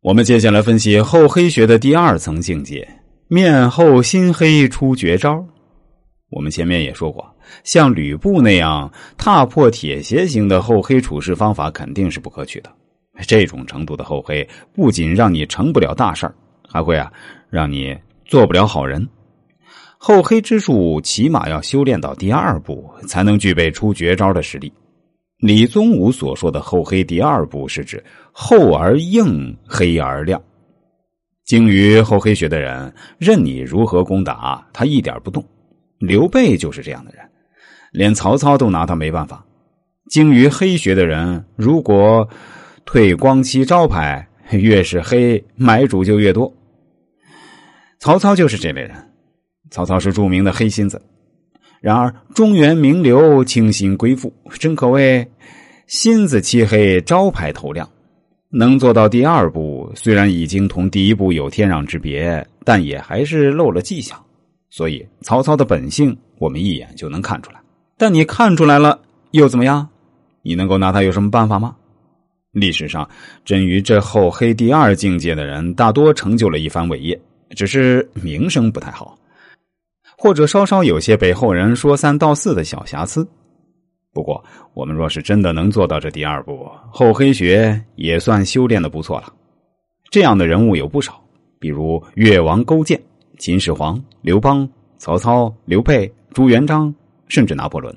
我们接下来分析厚黑学的第二层境界——面厚心黑出绝招。我们前面也说过，像吕布那样踏破铁鞋型的厚黑处事方法肯定是不可取的。这种程度的厚黑，不仅让你成不了大事儿，还会啊让你做不了好人。厚黑之术起码要修炼到第二步，才能具备出绝招的实力。李宗武所说的厚黑第二步，是指厚而硬，黑而亮。精于厚黑学的人，任你如何攻打，他一点不动。刘备就是这样的人，连曹操都拿他没办法。精于黑学的人，如果退光漆招牌，越是黑，买主就越多。曹操就是这类人。曹操是著名的黑心子，然而中原名流清心归附，真可谓心子漆黑，招牌透亮。能做到第二步，虽然已经同第一步有天壤之别，但也还是露了迹象。所以，曹操的本性，我们一眼就能看出来。但你看出来了，又怎么样？你能够拿他有什么办法吗？历史上，臻于这厚黑第二境界的人，大多成就了一番伟业，只是名声不太好，或者稍稍有些被后人说三道四的小瑕疵。不过，我们若是真的能做到这第二步，厚黑学也算修炼的不错了。这样的人物有不少，比如越王勾践。秦始皇、刘邦、曹操、刘备、朱元璋，甚至拿破仑，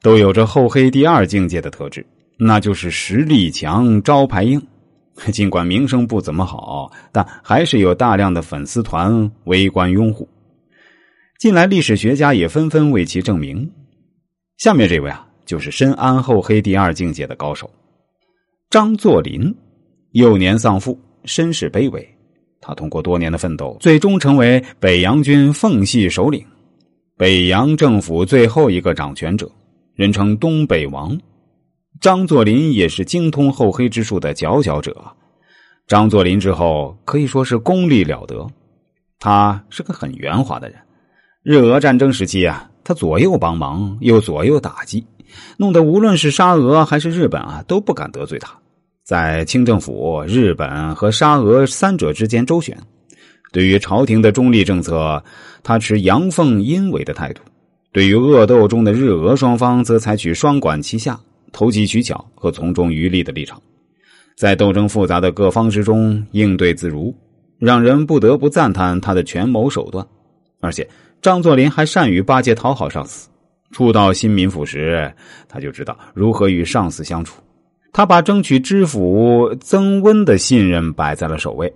都有着厚黑第二境界的特质，那就是实力强、招牌硬。尽管名声不怎么好，但还是有大量的粉丝团围观拥护。近来历史学家也纷纷为其证明。下面这位啊，就是深谙厚黑第二境界的高手——张作霖。幼年丧父，身世卑微。他通过多年的奋斗，最终成为北洋军奉系首领，北洋政府最后一个掌权者，人称东北王。张作霖也是精通厚黑之术的佼佼者。张作霖之后可以说是功力了得，他是个很圆滑的人。日俄战争时期啊，他左右帮忙，又左右打击，弄得无论是沙俄还是日本啊，都不敢得罪他。在清政府、日本和沙俄三者之间周旋，对于朝廷的中立政策，他持阳奉阴违的态度；对于恶斗中的日俄双方，则采取双管齐下、投机取巧和从中渔利的立场，在斗争复杂的各方之中应对自如，让人不得不赞叹他的权谋手段。而且，张作霖还善于巴结讨好上司。初到新民府时，他就知道如何与上司相处。他把争取知府曾温的信任摆在了首位，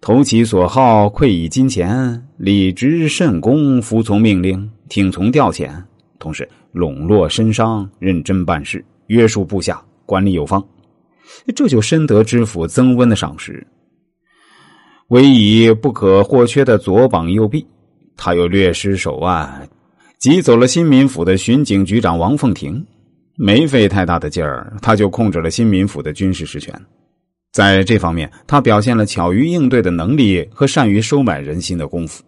投其所好，馈以金钱，理直慎恭，服从命令，听从调遣，同时笼络绅商，认真办事，约束部下，管理有方，这就深得知府曾温的赏识。唯以不可或缺的左膀右臂，他又略施手腕，挤走了新民府的巡警局长王凤亭。没费太大的劲儿，他就控制了新民府的军事实权。在这方面，他表现了巧于应对的能力和善于收买人心的功夫。